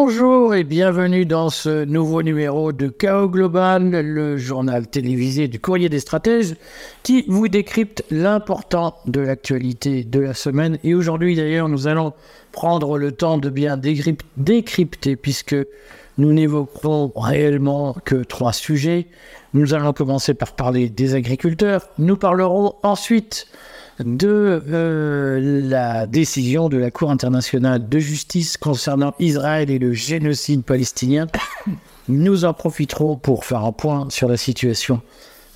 Bonjour et bienvenue dans ce nouveau numéro de Chaos Global, le journal télévisé du courrier des stratèges qui vous décrypte l'important de l'actualité de la semaine. Et aujourd'hui d'ailleurs, nous allons prendre le temps de bien décrypter puisque nous n'évoquerons réellement que trois sujets. Nous allons commencer par parler des agriculteurs. Nous parlerons ensuite de euh, la décision de la Cour internationale de justice concernant Israël et le génocide palestinien. Nous en profiterons pour faire un point sur la situation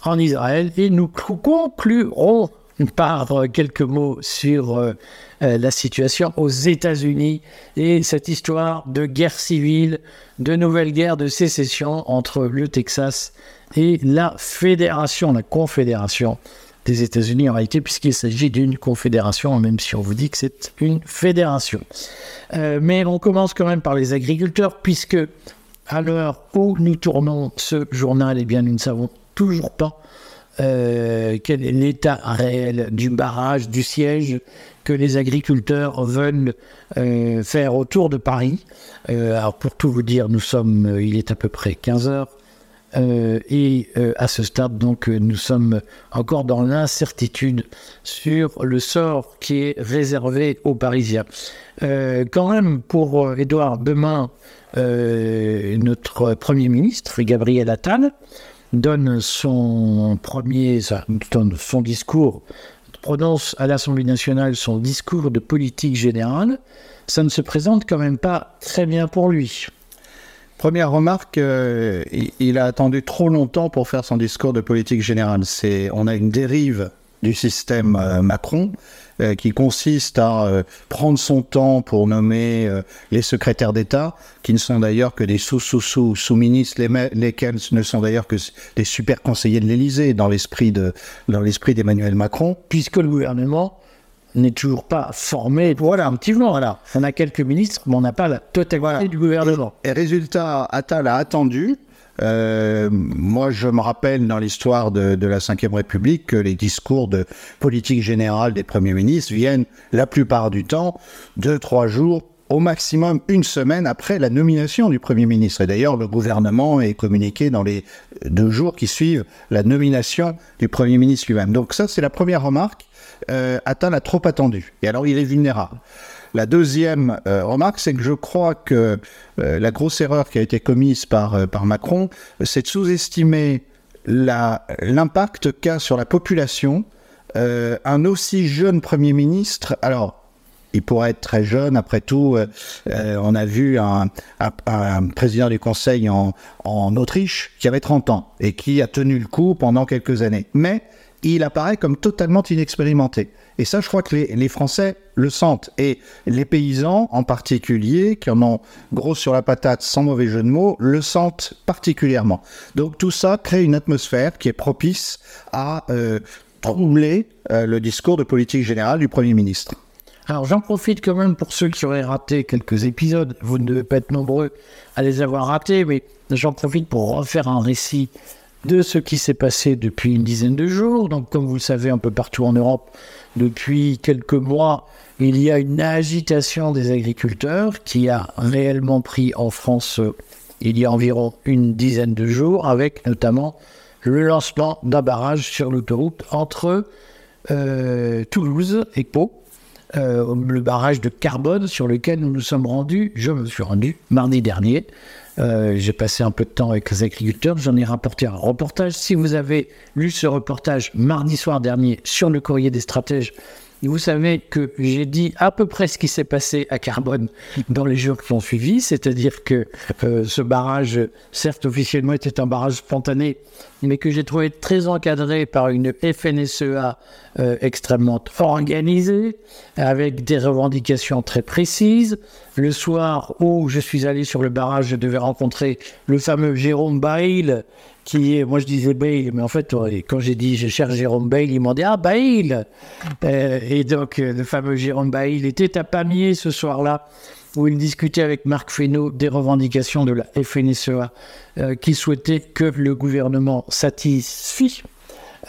en Israël et nous conclurons par euh, quelques mots sur euh, la situation aux États-Unis et cette histoire de guerre civile, de nouvelle guerre de sécession entre le Texas et la fédération, la confédération des États-Unis en réalité, puisqu'il s'agit d'une confédération, même si on vous dit que c'est une fédération. Euh, mais on commence quand même par les agriculteurs, puisque à l'heure où nous tournons ce journal, eh bien, nous ne savons toujours pas euh, quel est l'état réel du barrage, du siège que les agriculteurs veulent euh, faire autour de Paris. alors pour tout vous dire, nous sommes, il est à peu près 15 heures. Euh, et euh, à ce stade, donc, euh, nous sommes encore dans l'incertitude sur le sort qui est réservé aux Parisiens. quand même, pour Édouard, demain, notre Premier ministre, Gabriel Attal, donne son premier, donne son discours, prononce à l'Assemblée nationale son discours de politique générale. Ça ne se présente quand même pas très bien pour lui. Première remarque, euh, il, a attendu trop longtemps pour faire son discours de politique générale. C'est, on a une dérive du système euh, Macron euh, qui consiste à prendre son temps pour nommer les secrétaires d'État, qui ne sont d'ailleurs que des sous-sous-sous sous-ministres, lesquels ne sont d'ailleurs que des super conseillers de l'Élysée dans l'esprit d'Emmanuel Macron, puisque le gouvernement n'est toujours pas formé. Voilà, un petit voilà. On a quelques ministres, mais on n'a pas la totalité du gouvernement. Et, résultat, Attal a attendu. Euh, moi, je me rappelle dans l'histoire de, de la Ve République que les discours de politique générale des premiers ministres viennent la plupart du temps deux, trois jours au maximum une semaine après la nomination du Premier ministre. Et d'ailleurs, le gouvernement est communiqué dans les deux jours qui suivent la nomination du Premier ministre lui-même. Donc ça, c'est la première remarque euh, Attal a trop attendu. Et alors, il est vulnérable. La deuxième euh, remarque, c'est que je crois que euh, la grosse erreur qui a été commise par, euh, par Macron, c'est de sous-estimer l'impact qu'a sur la population un aussi jeune Premier ministre. Alors, il pourrait être très jeune. Après tout, on a vu un, président du Conseil en, Autriche qui avait 30 ans et qui a tenu le coup pendant quelques années. Mais il apparaît comme totalement inexpérimenté. Et ça, je crois que les, Français le sentent. Et les paysans, en particulier, qui en ont gros sur la patate, sans mauvais jeu de mots, le sentent particulièrement. Donc tout ça crée une atmosphère qui est propice à euh, troubler euh, le discours de politique générale du Premier ministre. Alors j'en profite quand même pour ceux qui auraient raté quelques épisodes. Vous ne devez pas être nombreux à les avoir ratés, mais j'en profite pour refaire un récit de ce qui s'est passé depuis une dizaine de jours. Donc, comme vous le savez, un peu partout en Europe, depuis quelques mois, il y a une agitation des agriculteurs qui a réellement pris en France euh, il y a environ une dizaine de jours, avec notamment le lancement d'un barrage sur l'autoroute entre euh, Toulouse et Pau. Euh, le barrage de carbone sur lequel nous nous sommes rendus, je me suis rendu mardi dernier, euh, j'ai passé un peu de temps avec les agriculteurs, j'en ai rapporté un reportage. Si vous avez lu ce reportage mardi soir dernier sur le courrier des stratèges, vous savez que j'ai dit à peu près ce qui s'est passé à Carbone dans les jours qui ont suivi, c'est-à-dire que euh, ce barrage, certes officiellement était un barrage spontané, mais que j'ai trouvé très encadré par une FNSEA euh, extrêmement organisée, avec des revendications très précises. Le soir où je suis allé sur le barrage, je devais rencontrer le fameux Jérôme Bail, qui est, moi je disais Bale, mais en fait, quand j'ai dit je cherche Jérôme Bale, ils m'ont dit Ah, Bale euh, Et donc, euh, le fameux Jérôme Bale était à Pamiers ce soir-là, où il discutait avec Marc Fesneau des revendications de la FNSEA, euh, qui souhaitait que le gouvernement satisfie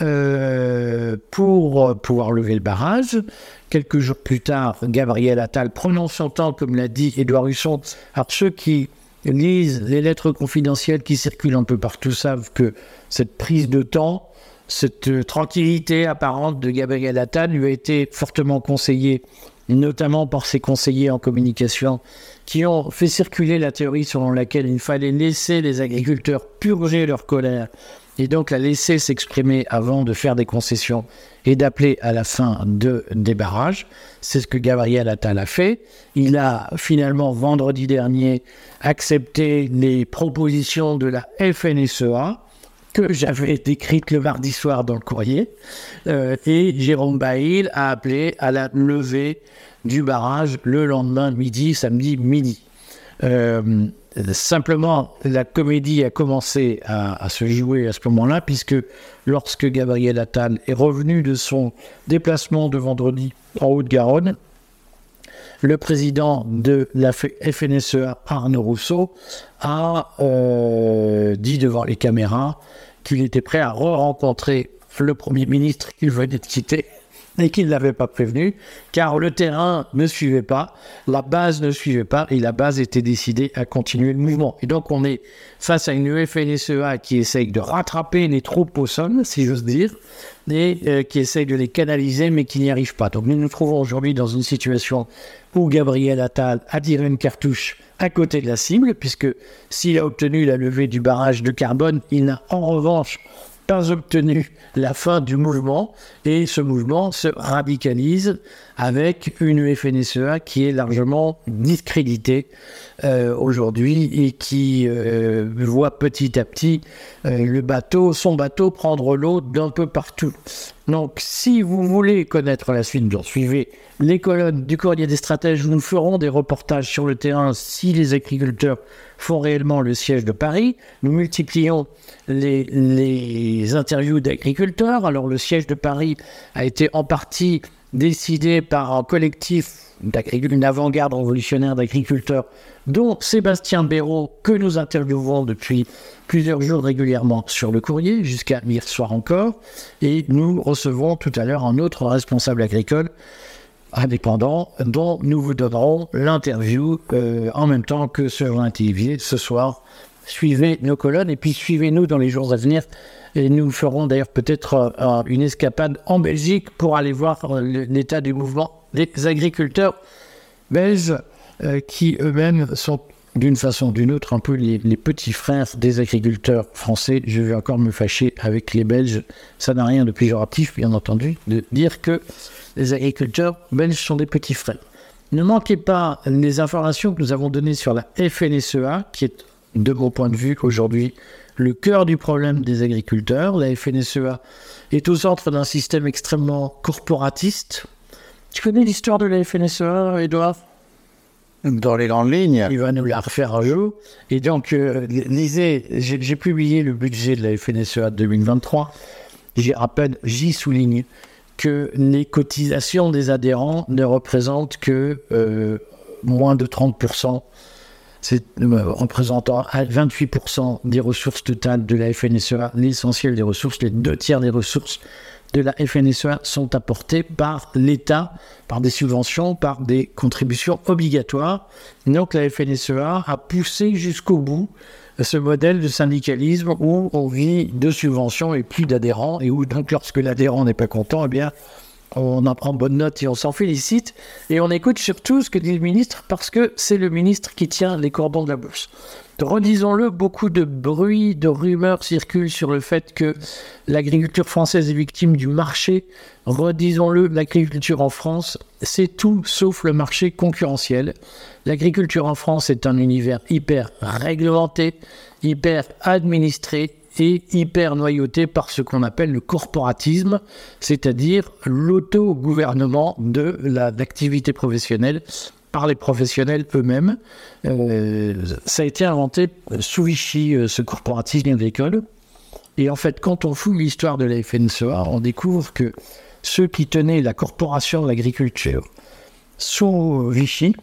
euh, pour pouvoir lever le barrage. Quelques jours plus tard, Gabriel Attal prononce son temps, comme l'a dit Édouard Husson. Alors ceux qui lisent les lettres confidentielles qui circulent un peu partout savent que cette prise de temps, cette tranquillité apparente de Gabriel Attal lui a été fortement conseillée, notamment par ses conseillers en communication, qui ont fait circuler la théorie selon laquelle il fallait laisser les agriculteurs purger leur colère et donc la laisser s'exprimer avant de faire des concessions et d'appeler à la fin de, des barrages. C'est ce que Gabriel Attal a fait. Il a finalement, vendredi dernier, accepté les propositions de la FNSEA que j'avais décrites le mardi soir dans le courrier. Euh, et Jérôme Bail a appelé à la levée du barrage le lendemain midi, samedi midi. Euh, Simplement, la comédie a commencé à, se jouer à ce moment-là, puisque lorsque Gabriel Attal est revenu de son déplacement de vendredi en Haute-Garonne, le président de la FNSEA, Arnaud Rousseau, a euh, dit devant les caméras qu'il était prêt à re-rencontrer le Premier ministre qu'il venait de quitter et qu'il ne l'avait pas prévenu, car le terrain ne suivait pas, la base ne suivait pas, et la base était décidée à continuer le mouvement. Et donc on est face à une FNSEA qui essaye de rattraper les troupes au sol, si j'ose dire, et euh, qui essaye de les canaliser, mais qui n'y arrive pas. Donc nous nous trouvons aujourd'hui dans une situation où Gabriel Attal a tiré une cartouche à côté de la cible, puisque s'il a obtenu la levée du barrage de carbone, il n'a en revanche obtenu la fin du mouvement et ce mouvement se radicalise avec une FNSEA qui est largement discréditée euh, aujourd'hui et qui euh, voit petit à petit euh, le bateau, son bateau prendre l'eau d'un peu partout. Donc si vous voulez connaître la suite, donc suivez les colonnes du courrier des stratèges, nous ferons des reportages sur le terrain si les agriculteurs font réellement le siège de Paris. Nous multiplions les, les interviews d'agriculteurs. Alors le siège de Paris a été en partie décidé par un collectif une avant-garde révolutionnaire d'agriculteurs, dont Sébastien Béraud, que nous interviewons depuis plusieurs jours régulièrement sur le courrier, jusqu'à hier soir encore. Et nous recevons tout à l'heure un autre responsable agricole indépendant dont nous vous donnerons l'interview euh, en même temps que sur la télévision ce soir. Suivez nos colonnes et puis suivez-nous dans les jours à venir et nous ferons d'ailleurs peut-être euh, une escapade en Belgique pour aller voir euh, l'état du mouvement des agriculteurs belges euh, qui eux-mêmes sont d'une façon ou d'une autre un peu les, petits frères des agriculteurs français. Je vais encore me fâcher avec les Belges. Ça n'a rien de péjoratif, bien entendu, de dire que les agriculteurs belges sont des petits frères. Ne manquez pas les informations que nous avons données sur la FNSEA, qui est, de mon point de vue, aujourd'hui le cœur du problème des agriculteurs. La FNSEA est au centre d'un système extrêmement corporatiste. Tu connais l'histoire de la FNSEA, Edouard? Dans les grandes lignes. Il va nous la refaire un jour. Et donc, euh, lisez, j'ai publié le budget de la FNSEA 2023. J'y rappelle, j'y souligne que les cotisations des adhérents ne représentent que euh, moins de 30% c'est euh, représentant 28% des ressources totales de la FNSEA, l'essentiel des ressources, les deux tiers des ressources de la FNSEA sont apportées par l'État, par des subventions, par des contributions obligatoires. Donc la FNSEA a poussé jusqu'au bout ce modèle de syndicalisme où on vit de subventions et plus d'adhérents, et où donc lorsque l'adhérent n'est pas content, eh bien on en prend bonne note et on s'en félicite. Et on écoute surtout ce que dit le ministre parce que c'est le ministre qui tient les cordons de la bourse. Redisons-le, beaucoup de bruit, de rumeurs circulent sur le fait que l'agriculture française est victime du marché. Redisons-le, l'agriculture en France, c'est tout sauf le marché concurrentiel. L'agriculture en France est un univers hyper réglementé, hyper administré, est hyper noyauté par ce qu'on appelle le corporatisme, c'est-à-dire l'auto-gouvernement de l'activité professionnelle par les professionnels eux-mêmes. Euh, ça a été inventé sous Vichy, euh, ce corporatisme agricole. Et en fait, quand on fouille l'histoire de la FNSEA, on découvre que ceux qui tenaient la corporation de l'agriculture sous Vichy,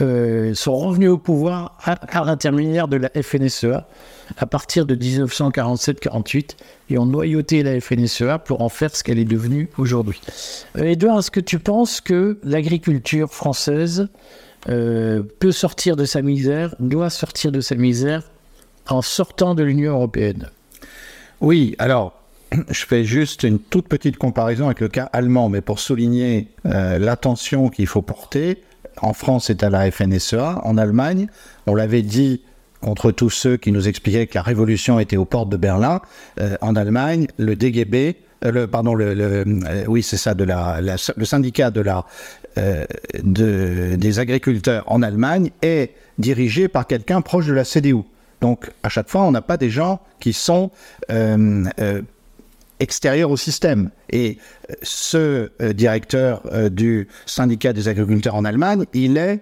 euh, sont revenus au pouvoir à, l'intermédiaire de la FNSEA à partir de 1947-48 et ont noyauté la FNSEA pour en faire ce qu'elle est devenue aujourd'hui. Euh, Edouard, est-ce que tu penses que l'agriculture française euh, peut sortir de sa misère, doit sortir de sa misère en sortant de l'Union européenne? Oui, alors je fais juste une toute petite comparaison avec le cas allemand, mais pour souligner euh, l'attention qu'il faut porter. En France, c'est à la FNSEA. En Allemagne, on l'avait dit contre tous ceux qui nous expliquaient que la révolution était aux portes de Berlin. Euh, en Allemagne, le DGB, euh, le, pardon, le, euh, oui, c'est ça, de la, le syndicat de la, de, des agriculteurs en Allemagne est dirigé par quelqu'un proche de la CDU. Donc, à chaque fois, on n'a pas des gens qui sont extérieurs au système. Et euh, ce euh, directeur euh, du syndicat des agriculteurs en Allemagne, il est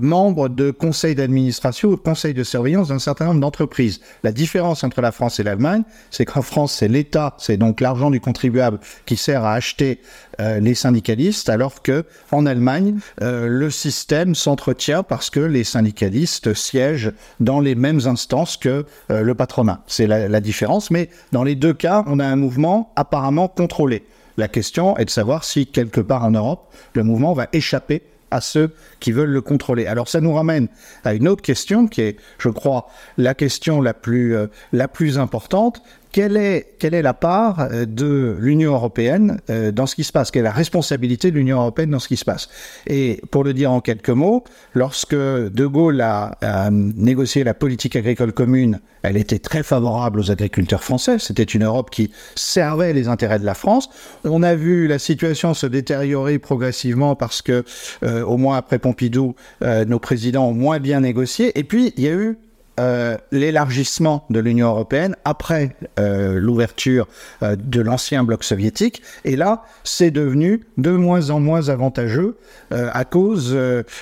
membre de conseil d'administration ou conseil de surveillance d'un certain nombre d'entreprises. La différence entre la France et l'Allemagne, c'est qu'en France, c'est l'État, c'est donc l'argent du contribuable qui sert à acheter euh, les syndicalistes, alors que en Allemagne, euh, le système s'entretient parce que les syndicalistes siègent dans les mêmes instances que euh, le patronat. C'est la, la différence, mais dans les deux cas, on a un mouvement apparemment contrôlé. La question est de savoir si quelque part en Europe, le mouvement va échapper à ceux qui veulent le contrôler. Alors ça nous ramène à une autre question qui est, je crois, la question la plus, la plus importante. Quelle est, la part euh, de l'Union européenne euh, dans ce qui se passe? Quelle est la responsabilité de l'Union européenne dans ce qui se passe? Et pour le dire en quelques mots, lorsque De Gaulle a, négocié la politique agricole commune, elle était très favorable aux agriculteurs français. C'était une Europe qui servait les intérêts de la France. On a vu la situation se détériorer progressivement parce que, euh, au moins après Pompidou, nos présidents ont moins bien négocié. Et puis, il y a eu euh, l'élargissement de l'Union européenne après euh, l'ouverture euh, de l'ancien bloc soviétique. Et là, c'est devenu de moins en moins avantageux à cause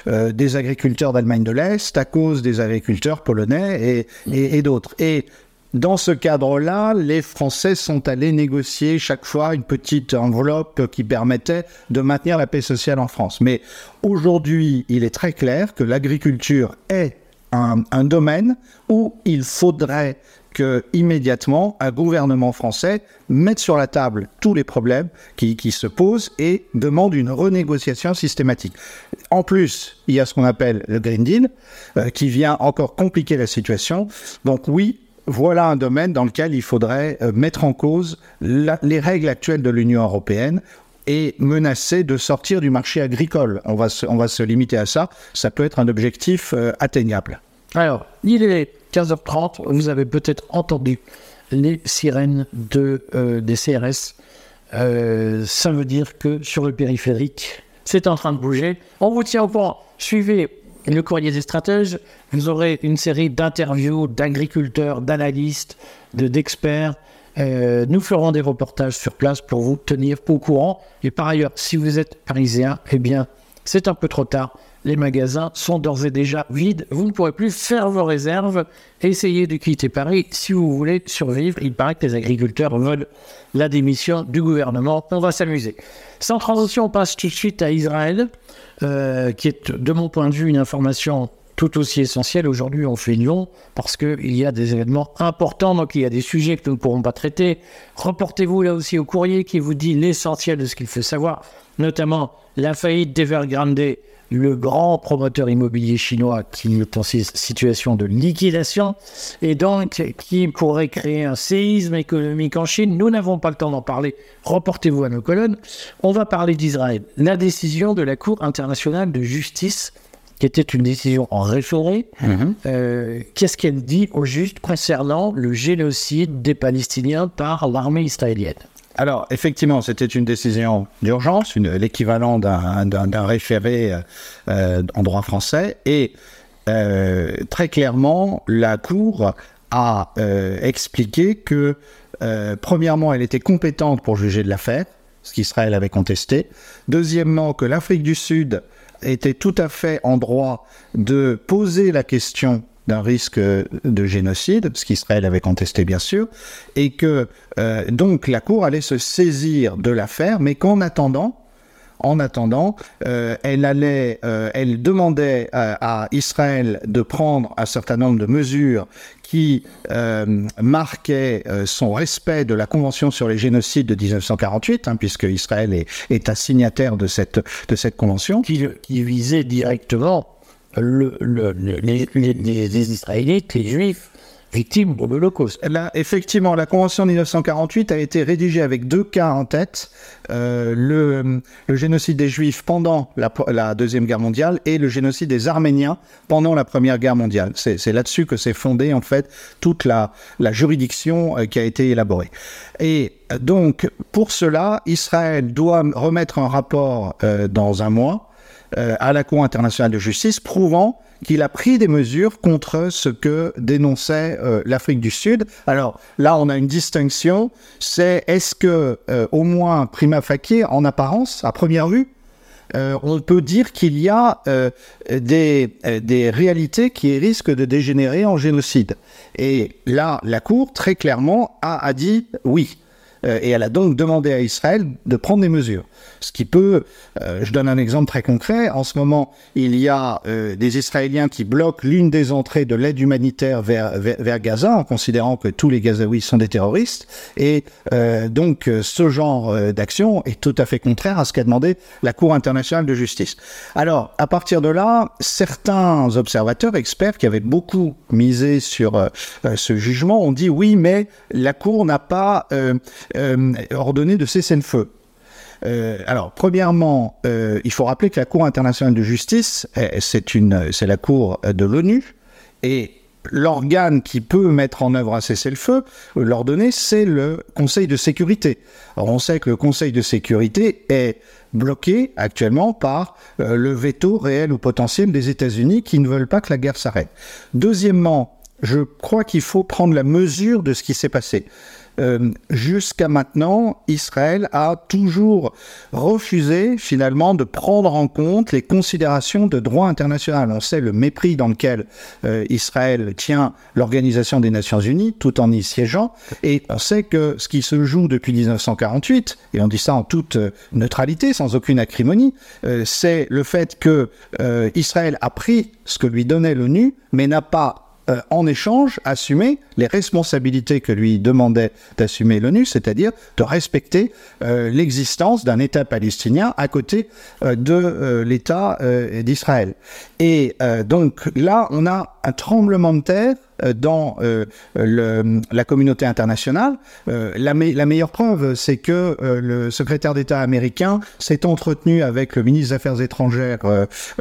des agriculteurs d'Allemagne de l'Est, à cause des agriculteurs polonais et d'autres. Et dans ce cadre-là, les Français sont allés négocier chaque fois une petite enveloppe qui permettait de maintenir la paix sociale en France. Mais aujourd'hui, il est très clair que l'agriculture est un, domaine où il faudrait que immédiatement un gouvernement français mette sur la table tous les problèmes qui, qui, se posent et demande une renégociation systématique. En plus, il y a ce qu'on appelle le Green Deal euh, qui vient encore compliquer la situation. Donc oui, voilà un domaine dans lequel il faudrait euh, mettre en cause les règles actuelles de l'Union européenne et menacer de sortir du marché agricole. On va se, on va se limiter à ça. Ça peut être un objectif euh, atteignable. Alors, il est 15h30. Vous avez peut-être entendu les sirènes euh, des CRS. Euh, ça veut dire que sur le périphérique, c'est en train de bouger. On vous tient au courant. Suivez le courrier des stratèges. Vous aurez une série d'interviews d'agriculteurs, d'analystes, de, d'experts. Euh, nous ferons des reportages sur place pour vous tenir au courant. Et par ailleurs, si vous êtes parisien, eh bien, c'est un peu trop tard. Les magasins sont d'ores et déjà vides. Vous ne pourrez plus faire vos réserves. Essayez de quitter Paris si vous voulez survivre. Il paraît que les agriculteurs veulent la démission du gouvernement. On va s'amuser. Sans transition, on passe tout de suite à Israël, euh, qui est, de mon point de vue, une information tout aussi essentielle. Aujourd'hui, on fait Lyon parce qu'il y a des événements importants, donc il y a des sujets que nous ne pourrons pas traiter. Reportez-vous là aussi au courrier qui vous dit l'essentiel de ce qu'il faut savoir, notamment la faillite d'Evergrande, le grand promoteur immobilier chinois qui est en situation de liquidation et donc qui pourrait créer un séisme économique en Chine. Nous n'avons pas le temps d'en parler. Reportez-vous à nos colonnes. On va parler d'Israël. La décision de la Cour internationale de justice qui était une décision en référé. Mmh. Euh, Qu'est-ce qu'elle dit au juste concernant le génocide des Palestiniens par l'armée israélienne? Alors, effectivement, c'était une décision d'urgence, l'équivalent d'un référé euh, en droit français. Et euh, très clairement, la Cour a euh, expliqué que, euh, premièrement, elle était compétente pour juger de l'affaire, ce qu'Israël avait contesté. Deuxièmement, que l'Afrique du Sud était tout à fait en droit de poser la question d'un risque de génocide, ce qu'Israël avait contesté bien sûr, et que euh, donc la Cour allait se saisir de l'affaire, mais qu'en attendant, en attendant, euh, elle allait, euh, elle demandait à, Israël de prendre un certain nombre de mesures qui euh, marquaient son respect de la Convention sur les génocides de 1948, hein, puisque Israël est, est, un signataire de cette, de cette convention. Qui, visait directement le, le, les, les, les Israélites, les Juifs victimes de l'Holocauste. Là, effectivement, la Convention de 1948 a été rédigée avec deux cas en tête. Euh, le, génocide des Juifs pendant la, Deuxième Guerre mondiale et le génocide des Arméniens pendant la Première Guerre mondiale. C'est là-dessus que s'est fondée en fait toute la, juridiction euh, qui a été élaborée. Et donc, pour cela, Israël doit remettre un rapport euh, dans un mois euh, à la Cour internationale de justice prouvant qu'il a pris des mesures contre ce que dénonçait euh, l'Afrique du Sud. Alors là, on a une distinction, c'est est-ce que, euh, au moins prima facie, en apparence, à première vue, euh, on peut dire qu'il y a des, réalités qui risquent de dégénérer en génocide? Et là, la Cour, très clairement, a dit oui. Et elle a donc demandé à Israël de prendre des mesures. Ce qui peut, euh, je donne un exemple très concret, en ce moment, il y a euh, des Israéliens qui bloquent l'une des entrées de l'aide humanitaire vers, vers, Gaza, en considérant que tous les Gazaouis sont des terroristes. Et euh, donc, ce genre d'action est tout à fait contraire à ce qu'a demandé la Cour internationale de justice. Alors, à partir de là, certains observateurs, experts qui avaient beaucoup misé sur ce jugement, ont dit oui, mais la Cour n'a pas ordonné de cessez le feu. Euh, alors, premièrement, euh, il faut rappeler que la Cour internationale de justice, eh, c'est la Cour de l'ONU, et l'organe qui peut mettre en œuvre un cessez-le-feu, l'ordonner, c'est le Conseil de sécurité. Alors, on sait que le Conseil de sécurité est bloqué actuellement par euh, le veto réel ou potentiel des États-Unis qui ne veulent pas que la guerre s'arrête. Deuxièmement, je crois qu'il faut prendre la mesure de ce qui s'est passé. Euh, jusqu'à maintenant, Israël a toujours refusé finalement de prendre en compte les considérations de droit international. On sait le mépris dans lequel euh, Israël tient l'Organisation des Nations Unies tout en y siégeant, et on sait que ce qui se joue depuis 1948, et on dit ça en toute euh, neutralité, sans aucune acrimonie, c'est le fait que Israël a pris ce que lui donnait l'ONU, mais n'a pas euh, en échange, assumer les responsabilités que lui demandait d'assumer l'ONU, c'est-à-dire de respecter euh, l'existence d'un État palestinien à côté euh, de l'État d'Israël. Et donc là, on a un tremblement de terre dans euh, la communauté internationale. Euh, la, la, meilleure preuve, c'est que le secrétaire d'État américain s'est entretenu avec le ministre des Affaires étrangères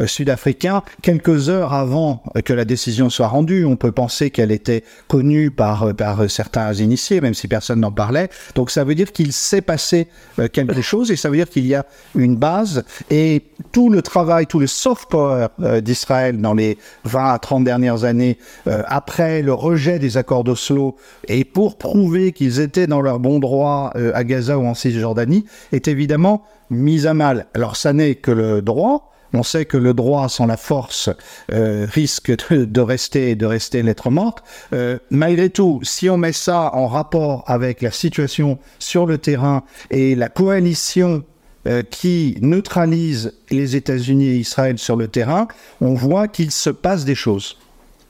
sud-africain quelques heures avant que la décision soit rendue. On peut penser qu'elle était connue par, par certains initiés, même si personne n'en parlait. Donc ça veut dire qu'il s'est passé quelque chose et ça veut dire qu'il y a une base et tout le travail, tout le soft power d'Israël dans les 20 à 30 dernières années après le rejet des accords d'Oslo et pour prouver qu'ils étaient dans leur bon droit euh, à Gaza ou en Cisjordanie est évidemment mis à mal. Alors ça n'est que le droit. On sait que le droit sans la force euh, risque de, rester de rester lettre morte. Euh, malgré tout, si on met ça en rapport avec la situation sur le terrain et la coalition qui neutralise les États-Unis et Israël sur le terrain, on voit qu'il se passe des choses.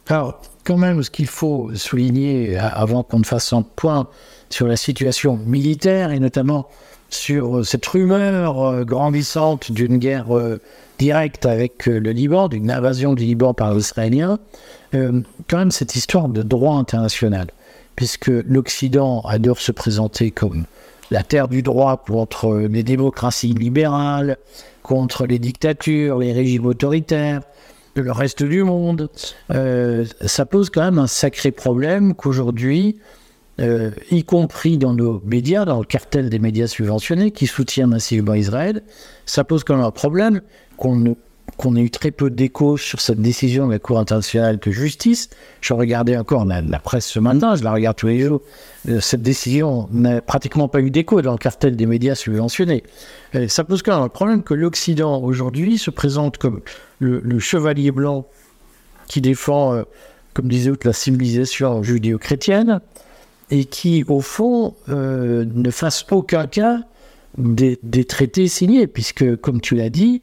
Alors, quand même, ce qu'il faut souligner avant qu'on ne fasse un point sur la situation militaire et notamment sur euh, cette rumeur euh, grandissante d'une guerre euh, directe avec le Liban, d'une invasion du Liban par les Israéliens, quand même cette histoire de droit international, puisque l'Occident adore se présenter comme la terre du droit contre les démocraties libérales, contre les dictatures, les régimes autoritaires, le reste du monde. Euh, ça pose quand même un sacré problème qu'aujourd'hui, euh, y compris dans nos médias, dans le cartel des médias subventionnés qui soutiennent massivement Israël, ça pose quand même un problème qu'on qu'on ait eu très peu d'écho sur cette décision de la Cour internationale de justice. Je regardais encore la, presse ce matin, je la regarde tous les jours. Euh, cette décision n'a pratiquement pas eu d'écho dans le cartel des médias subventionnés. Euh, ça pose quand même un problème que l'Occident aujourd'hui se présente comme le, chevalier blanc qui défend, euh, comme disait toute la civilisation judéo-chrétienne et qui, au fond, ne fasse aucun cas des, traités signés, puisque, comme tu l'as dit,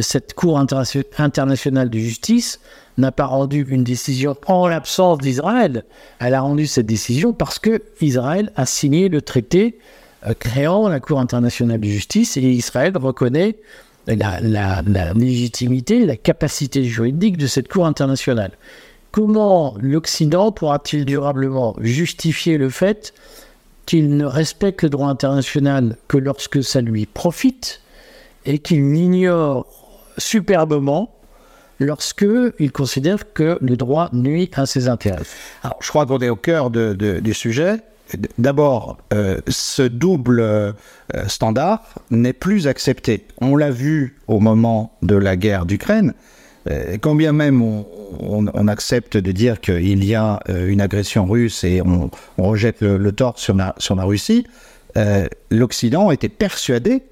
cette Cour internationale de justice n'a pas rendu une décision en l'absence d'Israël. Elle a rendu cette décision parce que Israël a signé le traité euh, créant la Cour internationale de justice et Israël reconnaît la, légitimité, la capacité juridique de cette Cour internationale. Comment l'Occident pourra-t-il durablement justifier le fait qu'il ne respecte le droit international que lorsque ça lui profite et qu'il l'ignore superbement lorsque il considère que le droit nuit à ses intérêts. Alors, je crois qu'on est au cœur du sujet. D'abord, euh, ce double euh, standard n'est plus accepté. On l'a vu au moment de la guerre d'Ukraine. Euh, quand bien même on, accepte de dire qu'il y a une agression russe et on, rejette le, tort sur la, sur la Russie, l'Occident était persuadé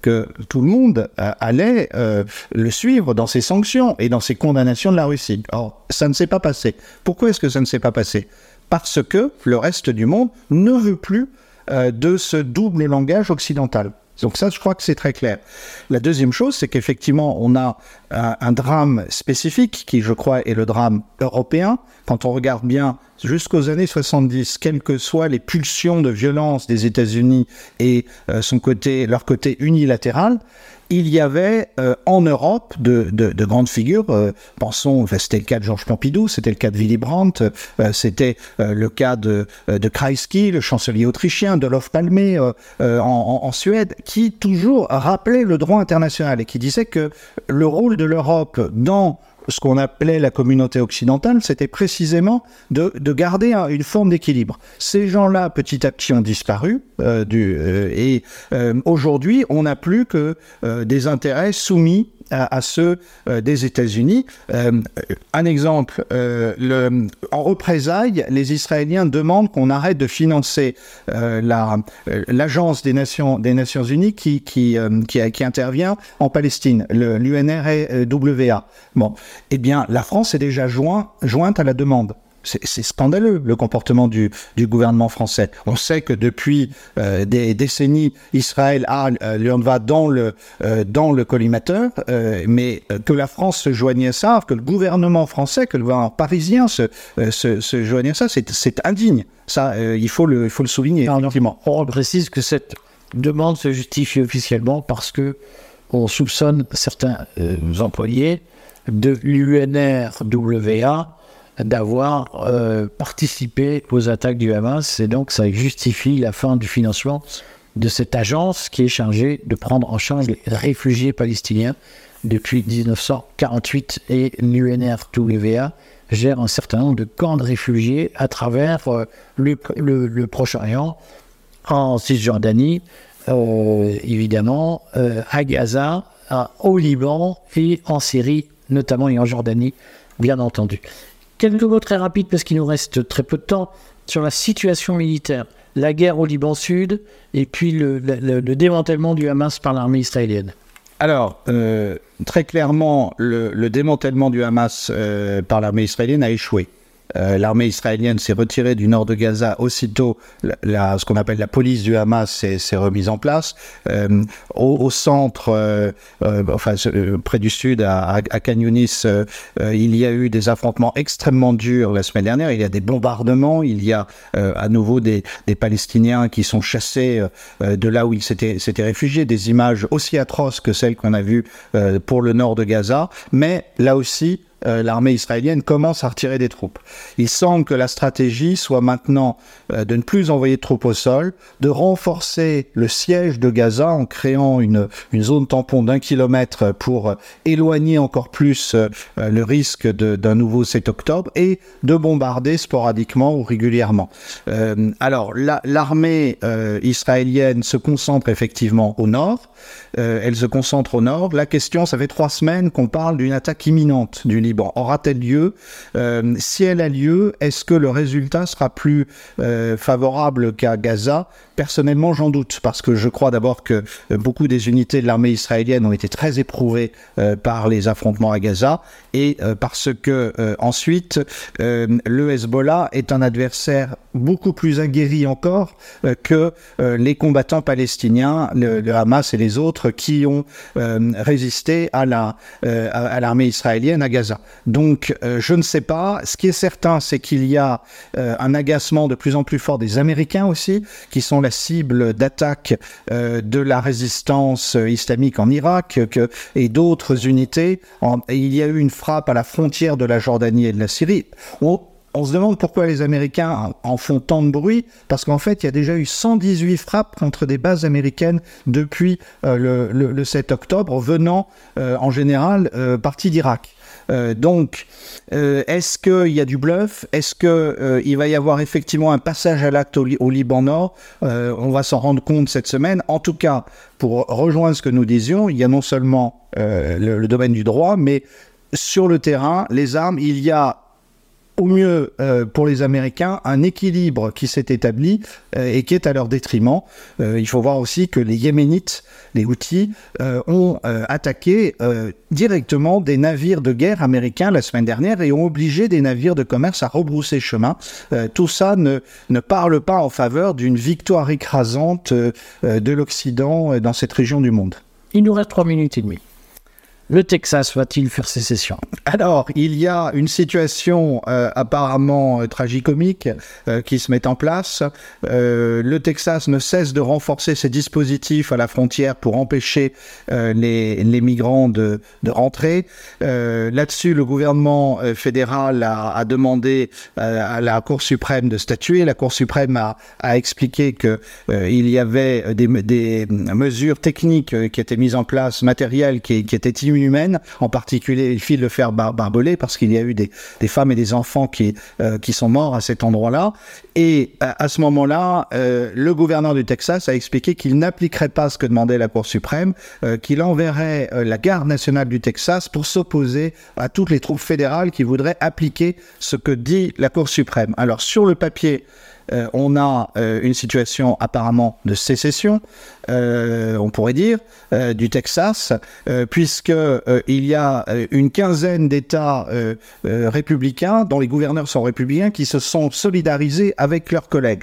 que tout le monde euh, allait euh, le suivre dans ses sanctions et dans ses condamnations de la Russie. Or, ça ne s'est pas passé. Pourquoi est-ce que ça ne s'est pas passé? Parce que le reste du monde ne veut plus euh, de ce double langage occidental. Donc ça, je crois que c'est très clair. La deuxième chose, c'est qu'effectivement, on a un, drame spécifique qui, je crois, est le drame européen. Quand on regarde bien jusqu'aux années 70, quelles que soient les pulsions de violence des États-Unis et euh, son côté, leur côté unilatéral, il y avait euh, en Europe de, de, grandes figures. Euh, pensons, c'était le cas de Georges Pompidou, c'était le cas de Willy Brandt, c'était le cas de, de Kreisky, le chancelier autrichien, de Olof Palme en, en, Suède, qui toujours rappelait le droit international et qui disait que le rôle de l'Europe dans ce qu'on appelait la communauté occidentale, c'était précisément de, garder une forme d'équilibre. Ces gens-là, petit à petit, ont disparu, euh, euh, et euh, aujourd'hui, on n'a plus que des intérêts soumis à, ceux euh, des États-Unis. Euh, un exemple, euh, en représailles, les Israéliens demandent qu'on arrête de financer l'agence des Nations, des Unies qui, intervient en Palestine, l'UNRWA. Eh bien, la France est déjà joint, jointe à la demande. C'est scandaleux le comportement du, du, gouvernement français. On sait que depuis euh, des décennies, Israël a euh, va dans le euh, dans le collimateur, euh, mais que la France se joigne à ça, que le gouvernement français, que le gouvernement parisien se se, se joigne à ça, c'est indigne. Ça, il faut le il faut le souligner. on précise que cette demande se justifie officiellement parce que on soupçonne certains employés de l'UNRWA d'avoir euh, participé aux attaques du Hamas et donc ça justifie la fin du financement de cette agence qui est chargée de prendre en charge les réfugiés palestiniens depuis 1948 et l'UNRWA gère un certain nombre de camps de réfugiés à travers euh, le, Proche-Orient, en Cisjordanie, euh, évidemment, à Gaza, au Liban et en Syrie, notamment et en Jordanie, bien entendu. Quelques mots très rapides parce qu'il nous reste très peu de temps sur la situation militaire. La guerre au Liban Sud et puis le, démantèlement du Hamas par l'armée israélienne. Alors, euh, très clairement, le, démantèlement du Hamas euh, par l'armée israélienne a échoué. Euh, l'armée israélienne s'est retirée du nord de Gaza aussitôt ce qu'on appelle la police du Hamas s'est remise en place. Euh, au, centre, euh, enfin près du sud, à, à Canyonis, il y a eu des affrontements extrêmement durs la semaine dernière. Il y a des bombardements, il y a à nouveau des, des, Palestiniens qui sont chassés de là où ils s'étaient réfugiés. Des images aussi atroces que celles qu'on a vues pour le nord de Gaza, mais là aussi euh, l'armée israélienne commence à retirer des troupes. Il semble que la stratégie soit maintenant euh, de ne plus envoyer de troupes au sol, de renforcer le siège de Gaza en créant une, zone tampon d'un kilomètre pour éloigner encore plus euh, le risque d'un nouveau 7 octobre et de bombarder sporadiquement ou régulièrement. alors l'armée israélienne se concentre effectivement au nord, elle se concentre au nord. La question, ça fait trois semaines qu'on parle d'une attaque imminente du Liban aura-t-elle lieu? Euh, Si elle a lieu, est-ce que le résultat sera plus euh, favorable qu'à Gaza? Personnellement, j'en doute, parce que je crois d'abord que euh, beaucoup des unités de l'armée israélienne ont été très éprouvées par les affrontements à Gaza, et parce que ensuite, le Hezbollah est un adversaire beaucoup plus aguerri encore que les combattants palestiniens, le, Hamas et les autres, qui ont résisté à l'armée israélienne à Gaza. Donc, euh, je ne sais pas. Ce qui est certain, c'est qu'il y a euh, un agacement de plus en plus fort des Américains aussi, qui sont la cible d'attaque euh, de la résistance islamique en Irak et d'autres unités. il y a eu une frappe à la frontière de la Jordanie et de la Syrie. On, se demande pourquoi les Américains en font tant de bruit, parce qu'en fait, il y a déjà eu 118 frappes contre des bases américaines depuis le, le, 7 octobre, venant en général partie d'Irak. Euh, donc, euh, est-ce qu'il y a du bluff? Est-ce qu'il euh, va y avoir effectivement un passage à l'acte au, Liban Nord? On va s'en rendre compte cette semaine. En tout cas, pour rejoindre ce que nous disions, il y a non seulement le, domaine du droit, mais sur le terrain, les armes, il y a au mieux euh, pour les Américains un équilibre qui s'est établi euh, et qui est à leur détriment. Euh, il faut voir aussi que les Yéménites, les Houthis, ont attaqué directement des navires de guerre américains la semaine dernière et ont obligé des navires de commerce à rebrousser chemin. tout ça ne, ne parle pas en faveur d'une victoire écrasante de l'Occident dans cette région du monde. Il nous reste trois minutes et demie. Le Texas va-t-il faire sécession? Alors, il y a une situation euh, apparemment euh, tragicomique euh, qui se met en place. le Texas ne cesse de renforcer ses dispositifs à la frontière pour empêcher les, migrants de, rentrer. Là-dessus, le gouvernement fédéral a, demandé à la Cour suprême de statuer. La Cour suprême a, expliqué que il y avait des, mesures techniques qui étaient mises en place, matérielles qui, qui étaient humaine, en particulier les filles de fer bar barbelé, parce qu'il y a eu des, femmes et des enfants qui, euh, qui sont morts à cet endroit-là. Et à, ce moment-là, euh, le gouverneur du Texas a expliqué qu'il n'appliquerait pas ce que demandait la Cour suprême, euh, qu'il enverrait la garde nationale du Texas pour s'opposer à toutes les troupes fédérales qui voudraient appliquer ce que dit la Cour suprême. Alors sur le papier, euh, on a euh, une situation apparemment de sécession, euh, on pourrait dire, du Texas, puisque il y a une quinzaine d'États républicains dont les gouverneurs sont républicains qui se sont solidarisés avec leurs collègues.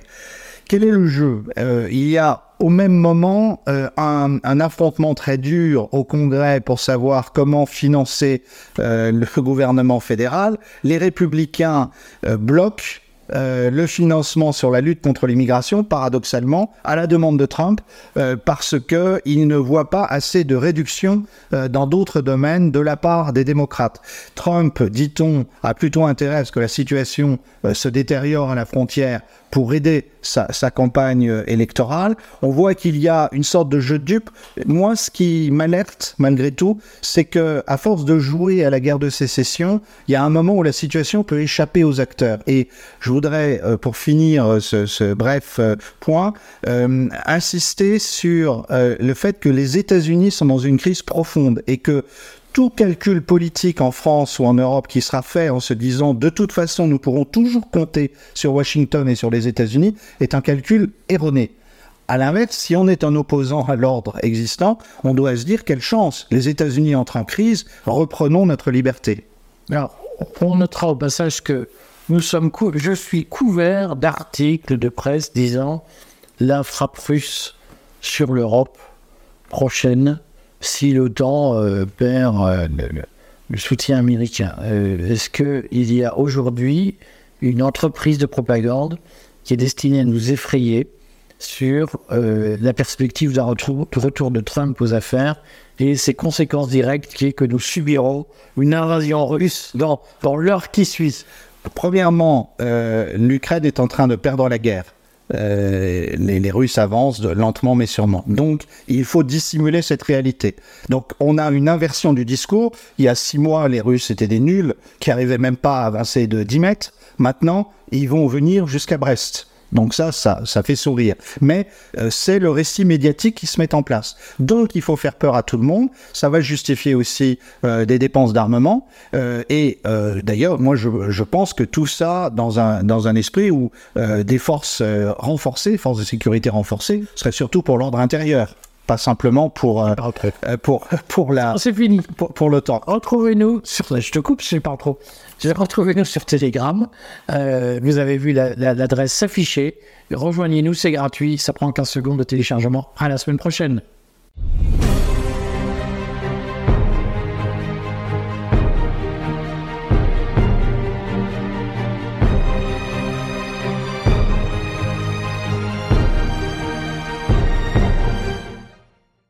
Quel est le jeu? Il y a au même moment un, un, affrontement très dur au Congrès pour savoir comment financer le gouvernement fédéral. Les républicains bloquent euh, le financement sur la lutte contre l'immigration, paradoxalement, à la demande de Trump, euh, parce qu'il ne voit pas assez de réduction euh, dans d'autres domaines de la part des démocrates. Trump, dit-on, a plutôt intérêt à ce que la situation se détériore à la frontière pour aider sa, campagne électorale. On voit qu'il y a une sorte de jeu de dupe. Moi, ce qui m'alerte, malgré tout, c'est que à force de jouer à la guerre de sécession, il y a un moment où la situation peut échapper aux acteurs. Et je voudrais, euh, pour finir euh, ce, bref euh, point, insister sur le fait que les États-Unis sont dans une crise profonde et que tout calcul politique en France ou en Europe qui sera fait en se disant de toute façon nous pourrons toujours compter sur Washington et sur les États-Unis est un calcul erroné. À l'inverse, si on est un opposant à l'ordre existant, on doit se dire quelle chance, les États-Unis entrent en crise, reprenons notre liberté. Alors, on notera au passage que nous sommes je suis couvert d'articles de presse disant la frappe russe sur l'Europe prochaine si l'OTAN euh, perd euh, le, soutien américain. Euh, est-ce qu'il y a aujourd'hui une entreprise de propagande qui est destinée à nous effrayer sur la perspective d'un retour, de Trump aux affaires et ses conséquences directes qui est que nous subirons une invasion russe dans, dans l'heure qui suit? Premièrement, l'Ukraine est en train de perdre la guerre. Euh, les, Russes avancent lentement mais sûrement. Donc, il faut dissimuler cette réalité. Donc, on a une inversion du discours. Il y a six mois, les Russes étaient des nuls qui arrivaient même pas à avancer de 10 mètres. Maintenant, ils vont venir jusqu'à Brest. Donc ça, ça, ça fait sourire. Mais euh, c'est le récit médiatique qui se met en place. Donc il faut faire peur à tout le monde. Ça va justifier aussi euh, des dépenses d'armement. Euh, et d'ailleurs, moi, je, je, pense que tout ça, dans un, dans un esprit où des forces renforcées, forces de sécurité renforcées, serait surtout pour l'ordre intérieur pas simplement pour euh, pour pour la c'est fini pour, pour l'OTAN. Retrouvez-nous sur je te coupe, je parle trop. Retrouvez-nous sur Telegram. Euh, vous avez vu l'adresse la, s'afficher. Rejoignez-nous, c'est gratuit. Ça prend 15 secondes de téléchargement. À la semaine prochaine.